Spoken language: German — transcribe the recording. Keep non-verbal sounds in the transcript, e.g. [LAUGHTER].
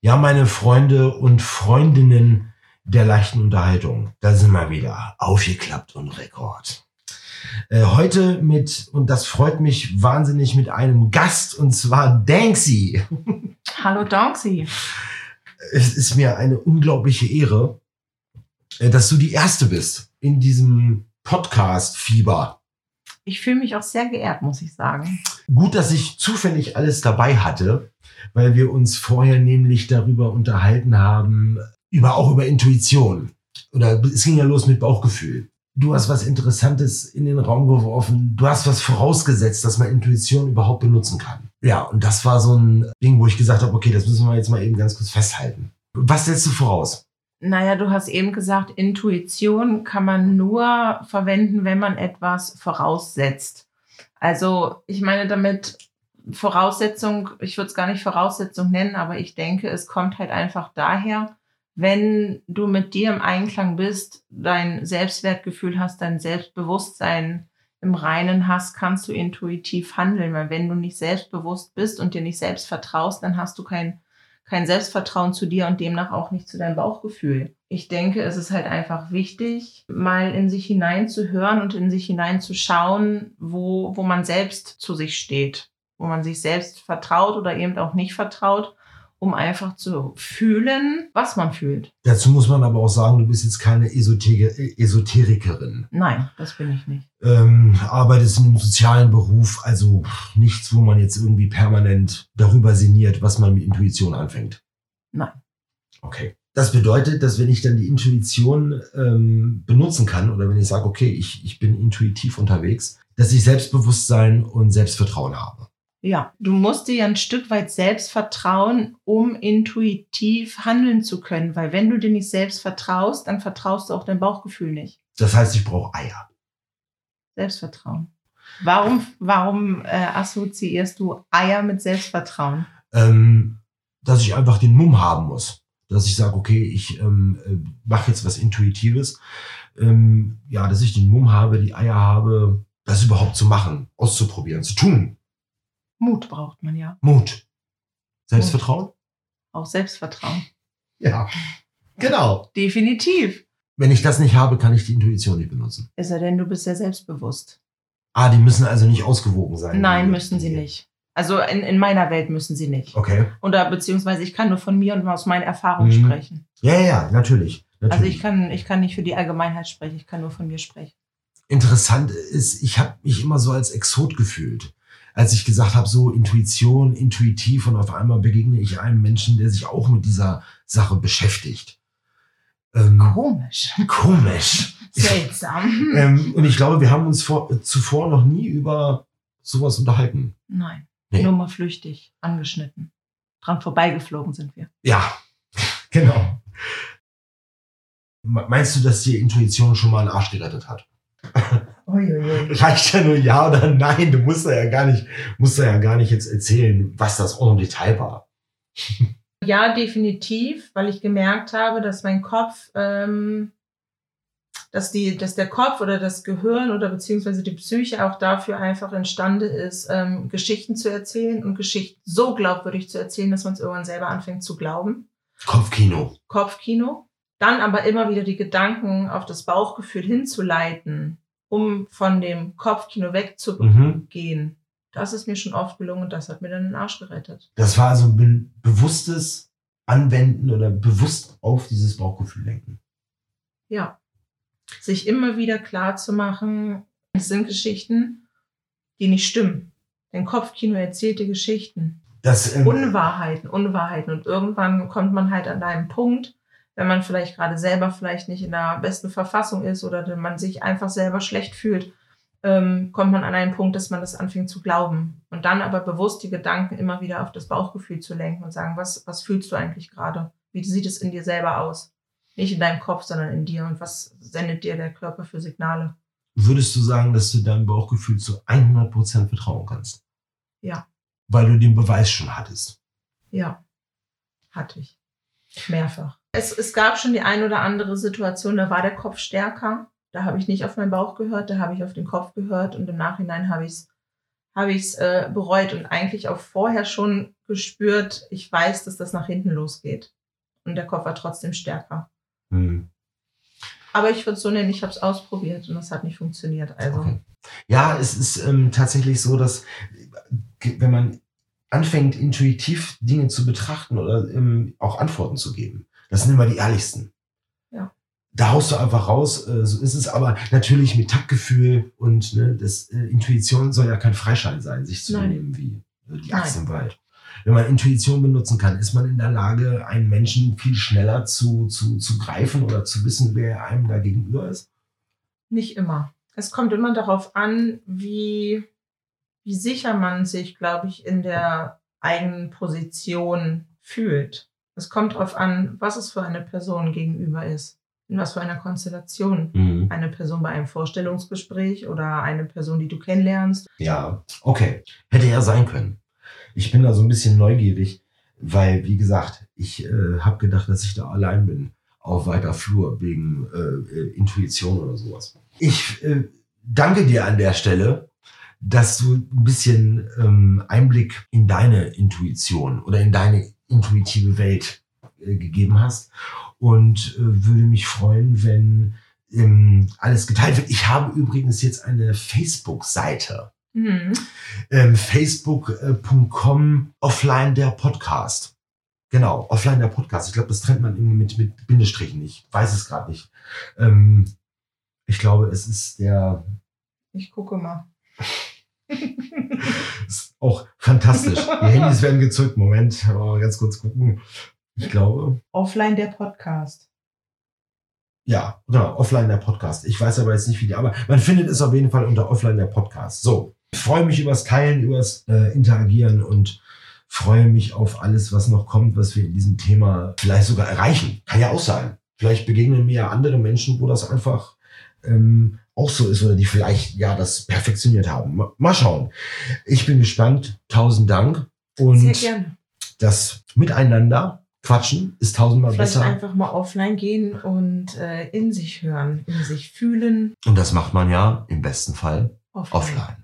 Ja, meine Freunde und Freundinnen der leichten Unterhaltung, da sind wir wieder aufgeklappt und Rekord. Äh, heute mit, und das freut mich wahnsinnig, mit einem Gast, und zwar Danksy. [LAUGHS] Hallo Danksy. Es ist mir eine unglaubliche Ehre, äh, dass du die Erste bist in diesem Podcast-Fieber. Ich fühle mich auch sehr geehrt, muss ich sagen. Gut, dass ich zufällig alles dabei hatte, weil wir uns vorher nämlich darüber unterhalten haben, über auch über Intuition. Oder es ging ja los mit Bauchgefühl. Du hast was Interessantes in den Raum geworfen. Du hast was vorausgesetzt, dass man Intuition überhaupt benutzen kann. Ja, und das war so ein Ding, wo ich gesagt habe, okay, das müssen wir jetzt mal eben ganz kurz festhalten. Was setzt du voraus? Naja, du hast eben gesagt, Intuition kann man nur verwenden, wenn man etwas voraussetzt. Also ich meine damit Voraussetzung, ich würde es gar nicht Voraussetzung nennen, aber ich denke, es kommt halt einfach daher, wenn du mit dir im Einklang bist, dein Selbstwertgefühl hast, dein Selbstbewusstsein im Reinen hast, kannst du intuitiv handeln. Weil wenn du nicht selbstbewusst bist und dir nicht selbst vertraust, dann hast du kein, kein Selbstvertrauen zu dir und demnach auch nicht zu deinem Bauchgefühl. Ich denke, es ist halt einfach wichtig, mal in sich hineinzuhören und in sich hineinzuschauen, wo, wo man selbst zu sich steht, wo man sich selbst vertraut oder eben auch nicht vertraut um einfach zu fühlen, was man fühlt. Dazu muss man aber auch sagen, du bist jetzt keine Esoter Esoterikerin. Nein, das bin ich nicht. Ähm, arbeitest in einem sozialen Beruf, also nichts, wo man jetzt irgendwie permanent darüber sinniert, was man mit Intuition anfängt. Nein. Okay. Das bedeutet, dass wenn ich dann die Intuition ähm, benutzen kann oder wenn ich sage, okay, ich, ich bin intuitiv unterwegs, dass ich Selbstbewusstsein und Selbstvertrauen habe. Ja, du musst dir ja ein Stück weit selbst vertrauen, um intuitiv handeln zu können, weil wenn du dir nicht selbst vertraust, dann vertraust du auch dein Bauchgefühl nicht. Das heißt, ich brauche Eier. Selbstvertrauen. Warum, warum äh, assoziierst du Eier mit Selbstvertrauen? Ähm, dass ich einfach den Mumm haben muss. Dass ich sage, okay, ich ähm, äh, mache jetzt was Intuitives. Ähm, ja, dass ich den Mumm habe, die Eier habe, das überhaupt zu machen, auszuprobieren, zu tun. Mut braucht man ja. Mut. Selbstvertrauen? Mut. Auch Selbstvertrauen. Ja, genau. Definitiv. Wenn ich das nicht habe, kann ich die Intuition nicht benutzen. Es sei denn, du bist ja selbstbewusst. Ah, die müssen also nicht ausgewogen sein. Nein, müssen sie nicht. Also in, in meiner Welt müssen sie nicht. Okay. Oder beziehungsweise ich kann nur von mir und aus meinen Erfahrungen mhm. sprechen. Ja, ja, ja, natürlich, natürlich. Also ich kann, ich kann nicht für die Allgemeinheit sprechen, ich kann nur von mir sprechen. Interessant ist, ich habe mich immer so als Exot gefühlt als ich gesagt habe, so Intuition, intuitiv und auf einmal begegne ich einem Menschen, der sich auch mit dieser Sache beschäftigt. Ähm, komisch. Komisch. [LAUGHS] Seltsam. ähm, und ich glaube, wir haben uns vor, zuvor noch nie über sowas unterhalten. Nein. Nee. Nur mal flüchtig angeschnitten. Dran vorbeigeflogen sind wir. Ja, [LAUGHS] genau. Meinst du, dass die Intuition schon mal einen Arsch gerettet hat? [LAUGHS] Reicht ja nur ja oder nein. Du musst ja gar nicht, musst ja gar nicht jetzt erzählen, was das im Detail war. [LAUGHS] Ja, definitiv, weil ich gemerkt habe, dass mein Kopf, ähm, dass die, dass der Kopf oder das Gehirn oder beziehungsweise die Psyche auch dafür einfach imstande ist, ähm, Geschichten zu erzählen und Geschichten so glaubwürdig zu erzählen, dass man es irgendwann selber anfängt zu glauben. Kopfkino. Kopfkino. Dann aber immer wieder die Gedanken auf das Bauchgefühl hinzuleiten um von dem Kopfkino wegzugehen. Mhm. Das ist mir schon oft gelungen und das hat mir dann den Arsch gerettet. Das war also ein bewusstes Anwenden oder bewusst auf dieses Bauchgefühl lenken. Ja. Sich immer wieder klar zu machen, es sind Geschichten, die nicht stimmen. Dein Kopfkino erzählt dir Geschichten. Das, ähm, Unwahrheiten, Unwahrheiten. Und irgendwann kommt man halt an einem Punkt, wenn man vielleicht gerade selber vielleicht nicht in der besten Verfassung ist oder man sich einfach selber schlecht fühlt, ähm, kommt man an einen Punkt, dass man das anfängt zu glauben. Und dann aber bewusst die Gedanken immer wieder auf das Bauchgefühl zu lenken und sagen, was, was fühlst du eigentlich gerade? Wie sieht es in dir selber aus? Nicht in deinem Kopf, sondern in dir. Und was sendet dir der Körper für Signale? Würdest du sagen, dass du deinem Bauchgefühl zu 100% vertrauen kannst? Ja. Weil du den Beweis schon hattest? Ja, hatte ich. Mehrfach es, es gab schon die ein oder andere Situation, da war der Kopf stärker. Da habe ich nicht auf meinen Bauch gehört, da habe ich auf den Kopf gehört und im Nachhinein habe ich es es äh, bereut und eigentlich auch vorher schon gespürt, ich weiß, dass das nach hinten losgeht. Und der Kopf war trotzdem stärker. Hm. Aber ich würde es so nennen, ich habe es ausprobiert und das hat nicht funktioniert. Also Okay. Ja, es ist ähm, tatsächlich so, dass äh, wenn man anfängt, intuitiv Dinge zu betrachten oder ähm, auch Antworten zu geben, das sind immer die ehrlichsten. Ja. Da haust du einfach raus, äh, so ist es aber natürlich mit Taktgefühl und ne, das äh, Intuition soll ja kein Freischein sein, sich zu Nein. benehmen wie äh, die Nein. Axt im Wald. Wenn man Intuition benutzen kann, ist man in der Lage, einen Menschen viel schneller zu, zu, zu greifen oder zu wissen, wer einem da gegenüber ist. nicht immer. Es kommt immer darauf an, wie, wie sicher man sich, glaube ich, in der eigenen Position fühlt. Es kommt darauf an, was es für eine Person gegenüber ist. In was für einer Konstellation. Eine Person bei einem Vorstellungsgespräch oder eine Person, die du kennenlernst. Ja, okay. Hätte ja sein können. Ich bin da so ein bisschen neugierig, weil, wie gesagt, ich äh, habe gedacht, dass ich da allein bin auf weiter Flur wegen äh, äh, Intuition oder sowas. Ich äh, danke dir an der Stelle, dass du ein bisschen ähm, Einblick in deine Intuition oder in deine intuitive Welt äh, gegeben hast und äh, würde mich freuen, wenn ähm, alles geteilt wird. Ich habe übrigens jetzt eine Facebook-Seite Mhm. ähm, facebook.com offline der Podcast. Genau, offline der Podcast. Ich glaube, das trennt man irgendwie mit, mit Bindestrichen nicht. Weiß es gerade nicht. Ähm, ich glaube, es ist der, Ich gucke mal. [LAUGHS] ist auch fantastisch. Die Handys werden gezückt. Moment, oh, ganz kurz gucken. Ich glaube, Offline der Podcast. ja, genau, offline der Podcast. Ich weiß aber jetzt nicht, wie die, aber man findet es auf jeden Fall unter offline der Podcast. So, ich freue mich übers Teilen, übers äh, Interagieren und freue mich auf alles, was noch kommt, was wir in diesem Thema vielleicht sogar erreichen. Kann ja auch sein. Vielleicht begegnen mir ja andere Menschen, wo das einfach ähm, auch so ist oder die vielleicht ja das perfektioniert haben. Ma- Mal schauen. Ich bin gespannt. Tausend Dank. Und das Miteinander quatschen ist tausendmal Vielleicht besser. einfach mal offline gehen und äh, in sich hören, in sich fühlen. Und das macht man ja im besten Fall Offline. offline.